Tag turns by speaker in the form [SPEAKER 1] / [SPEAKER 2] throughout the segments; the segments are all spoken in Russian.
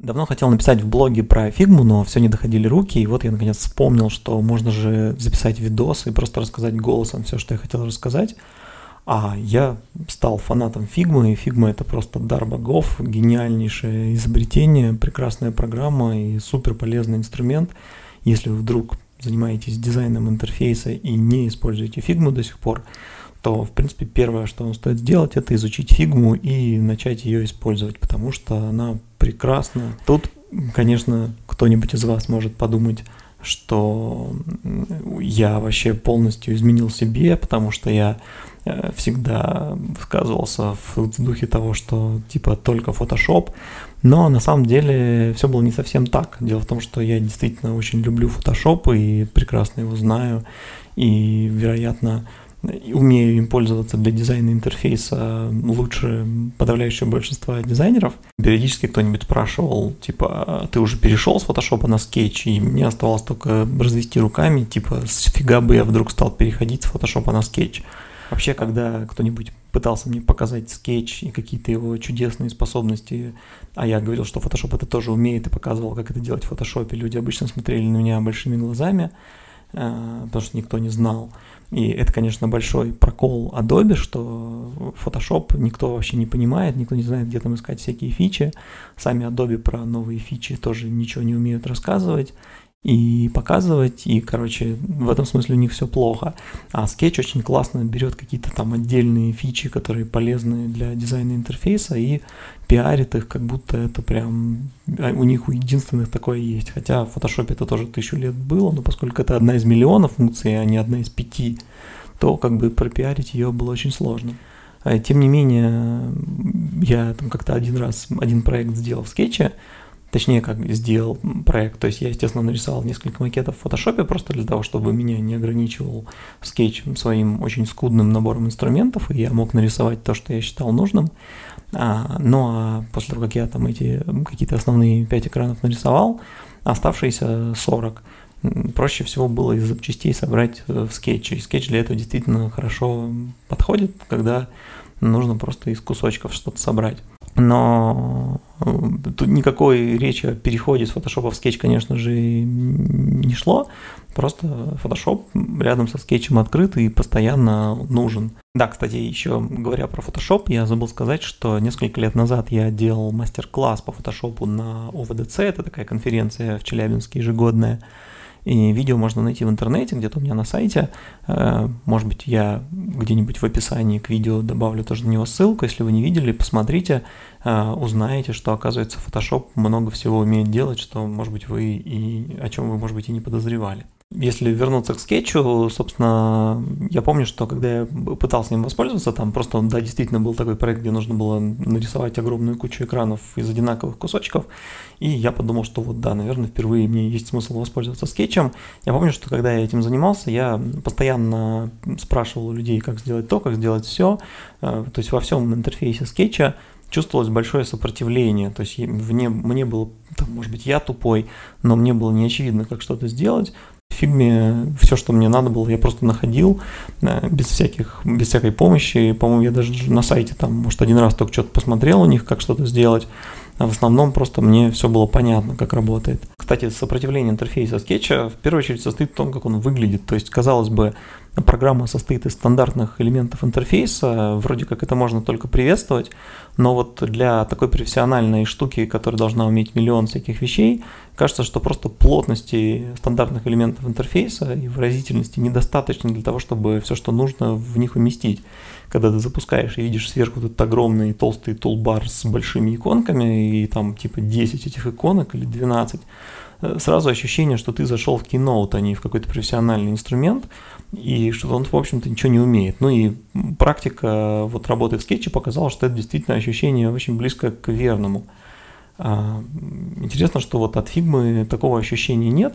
[SPEAKER 1] Давно хотел написать в блоге про фигму, но все не доходили руки, и вот я наконец вспомнил, что можно же записать видос и просто рассказать голосом все, что я хотел рассказать. А я стал фанатом фигмы, и фигма это просто дар богов, гениальнейшее изобретение, прекрасная программа и супер полезный инструмент. Если вы вдруг занимаетесь дизайном интерфейса и не используете фигму до сих пор, то, в принципе, первое, что вам стоит сделать, это изучить фигму и начать ее использовать, потому что она прекрасна. Тут, конечно, кто-нибудь из вас может подумать, что я вообще полностью изменил себе, потому что я э, всегда высказывался в духе того, что типа только Photoshop, но на самом деле все было не совсем так. Дело в том, что я действительно очень люблю Photoshop и прекрасно его знаю, и, вероятно, умею им пользоваться для дизайна интерфейса лучше подавляющего большинства дизайнеров. Периодически кто-нибудь спрашивал, типа, «А ты уже перешел с фотошопа на скетч, и мне оставалось только развести руками, типа, с фига бы я вдруг стал переходить с фотошопа на скетч. Вообще, когда кто-нибудь пытался мне показать скетч и какие-то его чудесные способности, а я говорил, что Photoshop это тоже умеет и показывал, как это делать в Photoshop, люди обычно смотрели на меня большими глазами, э, потому что никто не знал. И это, конечно, большой прокол Adobe, что Photoshop никто вообще не понимает, никто не знает, где там искать всякие фичи. Сами Adobe про новые фичи тоже ничего не умеют рассказывать и показывать, и, короче, в этом смысле у них все плохо. А Sketch очень классно берет какие-то там отдельные фичи, которые полезны для дизайна интерфейса, и пиарит их, как будто это прям а, у них у единственных такое есть. Хотя в Photoshop это тоже тысячу лет было, но поскольку это одна из миллионов функций, а не одна из пяти, то как бы пропиарить ее было очень сложно. А, тем не менее, я там как-то один раз один проект сделал в скетче, точнее, как сделал проект. То есть я, естественно, нарисовал несколько макетов в фотошопе просто для того, чтобы меня не ограничивал скетч своим очень скудным набором инструментов, и я мог нарисовать то, что я считал нужным. А, ну а после того, как я там эти какие-то основные 5 экранов нарисовал, оставшиеся 40 проще всего было из запчастей собрать в скетче. И скетч для этого действительно хорошо подходит, когда нужно просто из кусочков что-то собрать. Но э, тут никакой речи о переходе с Photoshop в скетч, конечно же, не шло. Просто Photoshop рядом со скетчем открыт и постоянно нужен. Да, кстати, еще говоря про Photoshop, я забыл сказать, что несколько лет назад я делал мастер-класс по Photoshop на UWDC, это такая конференция в Челябинске ежегодная. И видео можно найти в интернете, где-то у меня на сайте. Э, может быть, я где-нибудь в описании к видео добавлю тоже на него ссылку. Если вы не видели, посмотрите, э, узнаете, что, оказывается, Photoshop много всего умеет делать, что, может быть, вы и о чем вы, может быть, и не подозревали. Если вернуться к скетчу, собственно, я помню, что когда я пытался им воспользоваться, там просто, да, действительно был такой проект, где нужно было нарисовать огромную кучу экранов из одинаковых кусочков, и я подумал, что вот да, наверное, впервые мне есть смысл воспользоваться скетчем. Я помню, что когда я этим занимался, я постоянно спрашивал у людей, как сделать то, как сделать все, э, то есть во всем интерфейсе скетча чувствовалось большое сопротивление, то есть мне, мне было, там, может быть, я тупой, но мне было не очевидно, как что-то сделать, фильме все, что мне надо было, я просто находил э, без всяких, без всякой помощи. По-моему, я даже на сайте там, может, один раз только что-то посмотрел у них, как что-то сделать. А в основном просто мне все было понятно, как работает. Кстати, сопротивление интерфейса скетча в первую очередь состоит в том, как он выглядит. То есть, казалось бы, программа состоит из стандартных элементов интерфейса, вроде как это можно только приветствовать, но вот для такой профессиональной штуки, которая должна уметь миллион всяких вещей, кажется, что просто плотности стандартных элементов интерфейса и выразительности недостаточно для того, чтобы все, что нужно, в них уместить когда ты запускаешь и видишь сверху этот огромный толстый тулбар с большими иконками, и там типа 10 этих иконок или 12, э, сразу ощущение, что ты зашел в Keynote, а не в какой-то профессиональный инструмент, и что он, в общем-то, ничего не умеет. Ну и практика вот работы в скетче показала, что это действительно ощущение очень близко к верному. А, интересно, что вот от фигмы такого ощущения нет,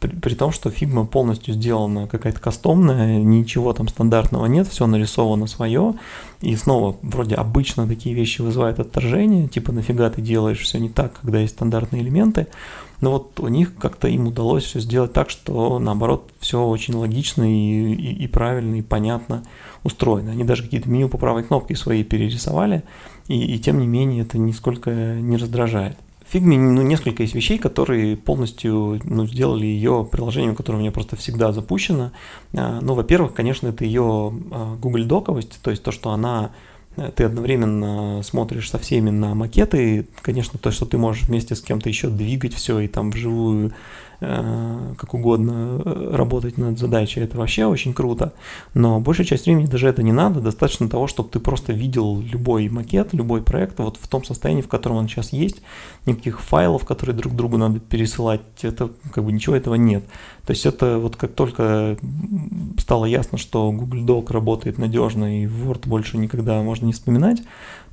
[SPEAKER 1] при, при том, что фигма полностью сделана какая-то кастомная, ничего там стандартного нет, все нарисовано свое, и снова, вроде обычно такие вещи вызывают отторжение, типа нафига ты делаешь все не так, когда есть стандартные элементы, но вот у них как-то им удалось все сделать так, что наоборот все очень логично и, и, и правильно, и понятно устроено. Они даже какие-то меню по правой кнопке свои перерисовали, и, и тем не менее это нисколько не раздражает. в ну, несколько есть вещей, которые полностью ну, сделали ее приложением, которое у меня просто всегда запущено. А, ну, во-первых, конечно, это ее а, Google доковость, то есть то, что она э, ты одновременно смотришь со всеми на макеты, конечно, то, что ты можешь вместе с кем-то еще двигать все и там вживую как угодно э, работать над задачей, это вообще очень круто. Но большая часть времени даже это не надо, достаточно того, чтобы ты просто видел любой макет, любой проект вот в том состоянии, в котором он сейчас есть, никаких файлов, которые друг другу надо пересылать, это как бы ничего этого нет. То есть это вот как только стало ясно, что Google Doc работает надежно и Word больше никогда можно не вспоминать,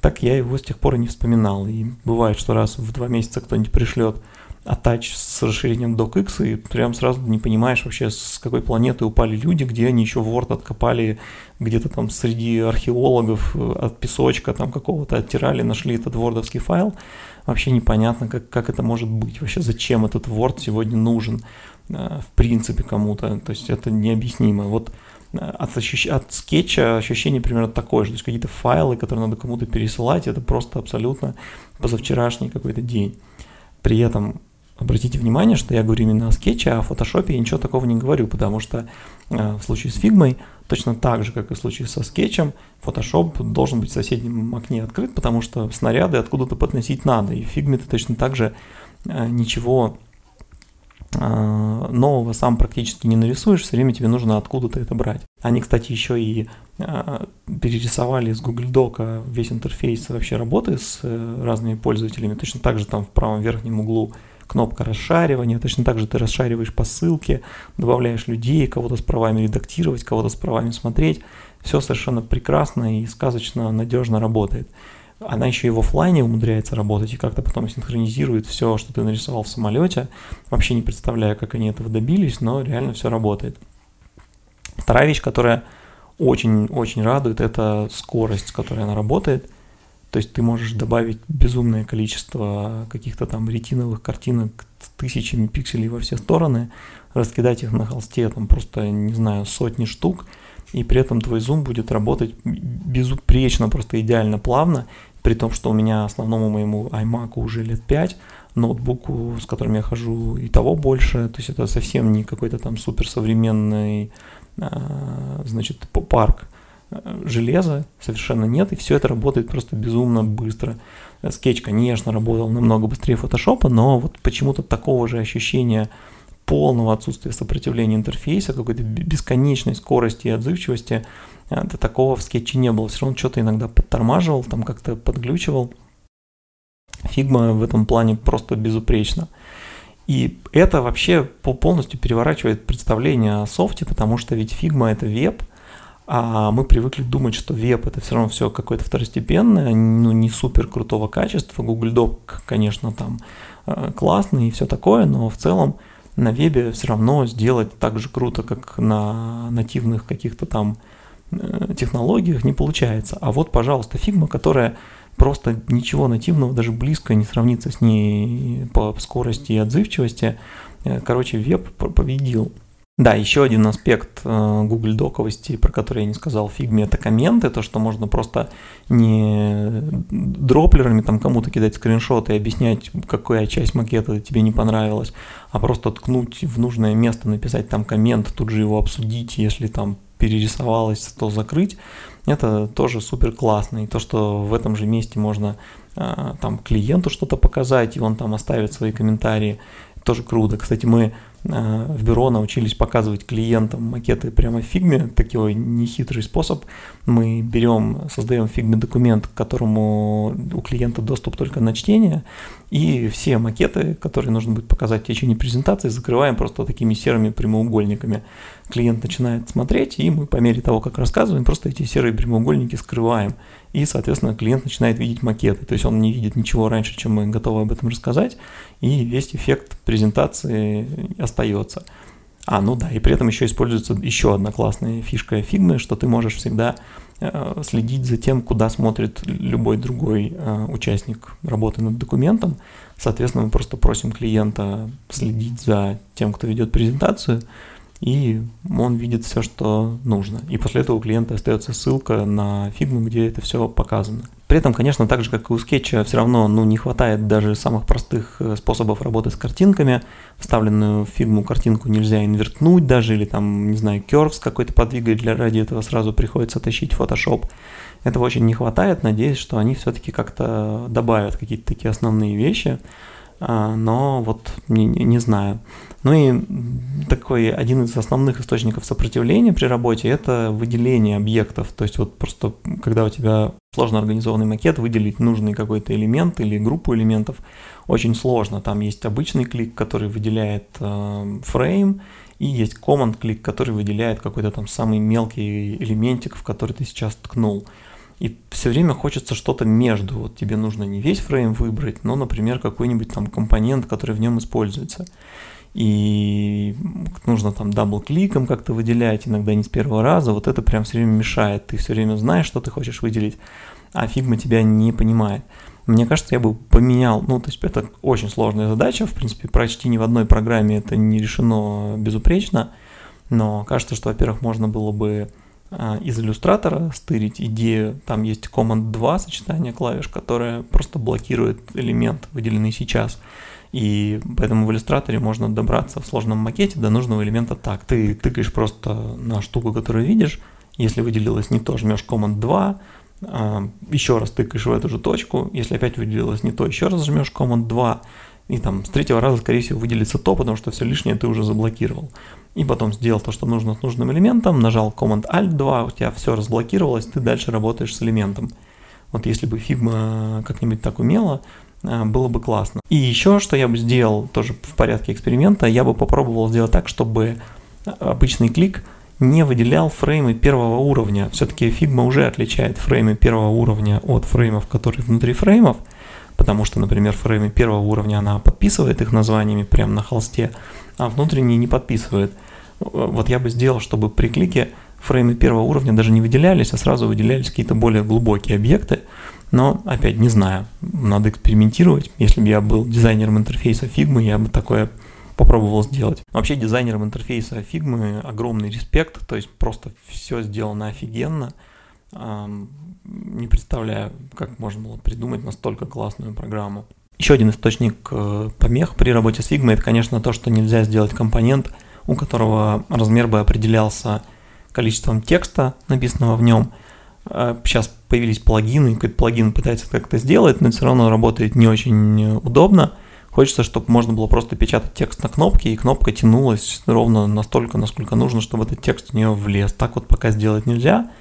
[SPEAKER 1] так я его с тех пор и не вспоминал. И бывает, что раз в два месяца кто-нибудь пришлет Attach с расширением DocX, и прям сразу не понимаешь вообще, с какой планеты упали люди, где они еще Word откопали где-то там среди археологов э, от песочка там какого-то оттирали, нашли этот вордовский файл. Вообще непонятно, как, как это может быть, вообще зачем этот Word сегодня нужен э, в принципе кому-то, то есть это необъяснимо. Вот э, от, ощущ... от скетча ощущение примерно такое же, то есть какие-то файлы, которые надо кому-то пересылать, это просто абсолютно позавчерашний какой-то день. При этом Обратите внимание, что я говорю именно о скетче, а о фотошопе я ничего такого не говорю, потому что э, в случае с фигмой точно так же, как и в случае со скетчем, Photoshop должен быть в соседнем окне открыт, потому что снаряды откуда-то подносить надо. И в фигме ты точно так же э, ничего э, нового сам практически не нарисуешь, все время тебе нужно откуда-то это брать. Они, кстати, еще и перерисовали с Google Doc весь интерфейс вообще работы с разными пользователями. Точно так же там в правом верхнем углу кнопка расшаривания, точно так же ты расшариваешь по ссылке, добавляешь людей, кого-то с правами редактировать, кого-то с правами смотреть. Все совершенно прекрасно и сказочно надежно работает. Она еще и в офлайне умудряется работать и как-то потом синхронизирует все, что ты нарисовал в самолете. Вообще не представляю, как они этого добились, но реально все работает. Вторая вещь, которая очень-очень радует, это скорость, с которой она работает – то есть ты можешь добавить безумное количество каких-то там ретиновых картинок с тысячами пикселей во все стороны, раскидать их на холсте там просто, не знаю, сотни штук, и при этом твой зум будет работать безупречно, просто идеально плавно, при том, что у меня основному моему iMac уже лет 5, ноутбуку, с которым я хожу, и того больше, то есть это совсем не какой-то там суперсовременный, а, значит, парк железа совершенно нет, и все это работает просто безумно быстро. Скетч, конечно, работал намного быстрее фотошопа, но вот почему-то такого же ощущения полного отсутствия сопротивления интерфейса, какой-то бесконечной скорости и отзывчивости, э, до такого в скетче не было. Все равно что-то иногда подтормаживал, там как-то подглючивал. Фигма в этом плане просто безупречно. И это вообще полностью переворачивает представление о софте, потому что ведь фигма это веб, а мы привыкли думать, что веб это все равно все какое-то второстепенное, ну не супер крутого качества. Google Doc, конечно, там э, классный и все такое, но в целом на вебе все равно сделать так же круто, как на нативных каких-то там э, технологиях не получается. А вот, пожалуйста, фигма, которая просто ничего нативного, даже близко не сравнится с ней по скорости и отзывчивости. Э, короче, веб победил. Да, еще один аспект э, Google доковости, про который я не сказал в фигме, это комменты, то, что можно просто не дроплерами там кому-то кидать скриншоты и объяснять, какая часть макета тебе не понравилась, а просто ткнуть в нужное место, написать там коммент, тут же его обсудить, если там перерисовалось, то закрыть. Это тоже супер классно. И то, что в этом же месте можно э, там клиенту что-то показать, и он там оставит свои комментарии, тоже круто. Кстати, мы Э, в бюро научились показывать клиентам макеты прямо в фигме, такой нехитрый способ. Мы берем, создаем в фигме документ, к которому у клиента доступ только на чтение, и все макеты, которые нужно будет показать в течение презентации, закрываем просто такими серыми прямоугольниками. Клиент начинает смотреть, и мы по мере того, как рассказываем, просто эти серые прямоугольники скрываем. И, соответственно, клиент начинает видеть макеты. То есть он не видит ничего раньше, чем мы готовы об этом рассказать, и весь эффект презентации остается. А, ну да, и при этом еще используется еще одна классная фишка Figma, что ты можешь всегда э, следить за тем, куда смотрит любой другой э, участник работы над документом. Соответственно, мы просто просим клиента следить за тем, кто ведет презентацию, и он видит все, что нужно. И после этого у клиента остается ссылка на фигму, где это все показано. При этом, конечно, так же, как и у скетча, все равно ну, не хватает даже самых простых э, способов работы с картинками. Вставленную в фигму картинку нельзя инвертнуть даже, или там, не знаю, кервс какой-то подвигать, для ради этого сразу приходится тащить Photoshop. Этого очень не хватает, надеюсь, что они все-таки как-то добавят какие-то такие основные вещи, но вот не, не знаю. Ну и такой один из основных источников сопротивления при работе – это выделение объектов. То есть вот просто когда у тебя сложно организованный макет, выделить нужный какой-то элемент или группу элементов очень сложно. Там есть обычный клик, который выделяет э, фрейм, и есть command клик, который выделяет какой-то там самый мелкий элементик, в который ты сейчас ткнул. И все время хочется что-то между. Вот тебе нужно не весь фрейм выбрать, но, например, какой-нибудь там компонент, который в нем используется и нужно там дабл-кликом как-то выделять, иногда не с первого раза, вот это прям все время мешает. Ты все время знаешь, что ты хочешь выделить, а фигма тебя не понимает. Мне кажется, я бы поменял, ну, то есть это очень сложная задача, в принципе, почти ни в одной программе это не решено безупречно, но кажется, что, во-первых, можно было бы из иллюстратора стырить идею, там есть Command 2 сочетание клавиш, которое просто блокирует элемент, выделенный сейчас. И поэтому в иллюстраторе можно добраться в сложном макете до нужного элемента так. Ты тыкаешь просто на штуку, которую видишь. Если выделилось не то, жмешь Command 2, а, еще раз тыкаешь в эту же точку. Если опять выделилось не то, еще раз жмешь Command 2. И там с третьего раза, скорее всего, выделится то, потому что все лишнее ты уже заблокировал. И потом сделал то, что нужно с нужным элементом, нажал Command Alt 2, у тебя все разблокировалось, ты дальше работаешь с элементом. Вот если бы Figma как-нибудь так умела, а, было бы классно. И еще, что я бы сделал, тоже в порядке эксперимента, я бы попробовал сделать так, чтобы обычный клик не выделял фреймы первого уровня. Все-таки Figma уже отличает фреймы первого уровня от фреймов, которые внутри фреймов, потому что, например, фреймы первого уровня она подписывает их названиями прямо на холсте, а внутренние не подписывает. Вот я бы сделал, чтобы при клике фреймы первого уровня даже не выделялись, а сразу выделялись какие-то более глубокие объекты, но, опять, не знаю, надо экспериментировать. Если бы я был дизайнером интерфейса Figma, я бы такое попробовал сделать. Вообще дизайнерам интерфейса Figma огромный респект, то есть просто все сделано офигенно. Не представляю, как можно было придумать настолько классную программу. Еще один источник э, помех при работе с Figma это, конечно, то, что нельзя сделать компонент, у которого размер бы определялся количеством текста, написанного в нем, Сейчас а, появились плагины, какой-то плагин пытается как-то сделать, но все равно работает не очень удобно. Хочется, чтобы можно было просто печатать текст на кнопке, и кнопка тянулась ровно настолько, насколько нужно, чтобы этот текст в нее влез. Так вот пока сделать нельзя.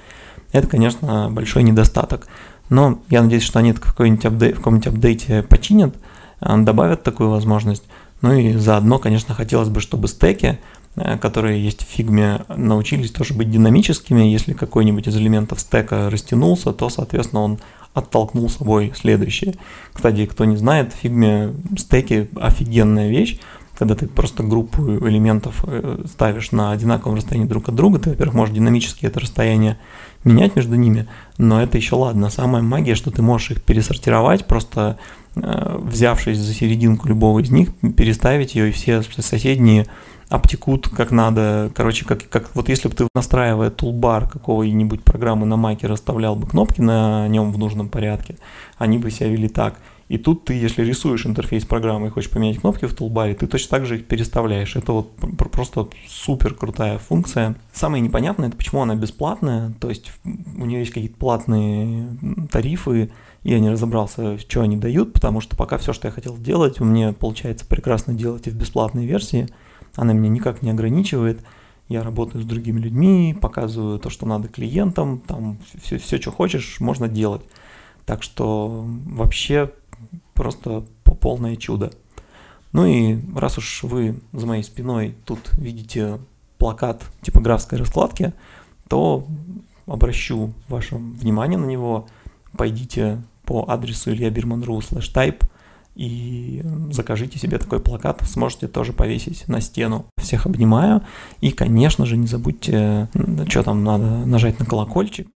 [SPEAKER 1] Это, конечно, большой недостаток. Но я надеюсь, что они это в каком-нибудь апдейте, в каком-нибудь апдейте починят, а, добавят такую возможность. Ну и заодно, конечно, хотелось бы, чтобы стеки Э, которые есть в фигме, научились тоже быть динамическими. Если какой-нибудь из элементов стека растянулся, то, соответственно, он оттолкнул собой следующее. Кстати, кто не знает, в фигме стеки офигенная вещь. Когда ты просто группу элементов э, ставишь на одинаковом расстоянии друг от друга, ты, во-первых, можешь динамически это расстояние менять между ними, но это еще ладно. Самая магия, что ты можешь их пересортировать, просто э, взявшись за серединку любого из них, переставить ее, и все соседние обтекут как надо. Короче, как, как вот если бы ты настраивая тулбар какого-нибудь программы на маке расставлял бы кнопки на нем в нужном порядке, они бы себя вели так. И тут ты, если рисуешь интерфейс программы и хочешь поменять кнопки в тулбаре, ты точно так же их переставляешь. Это вот просто супер крутая функция. Самое непонятное, это почему она бесплатная. То есть у нее есть какие-то платные тарифы, я не разобрался, что они дают, потому что пока все, что я хотел сделать, у меня получается прекрасно делать и в бесплатной версии – она меня никак не ограничивает. Я работаю с другими людьми, показываю то, что надо клиентам, там все, все что хочешь, можно делать. Так что вообще просто полное чудо. Ну и раз уж вы за моей спиной тут видите плакат типографской раскладки, то обращу ваше внимание на него. Пойдите по адресу ильябирман.ру slash type и закажите себе такой плакат, сможете тоже повесить на стену. Всех обнимаю. И, конечно же, не забудьте, что там надо нажать на колокольчик.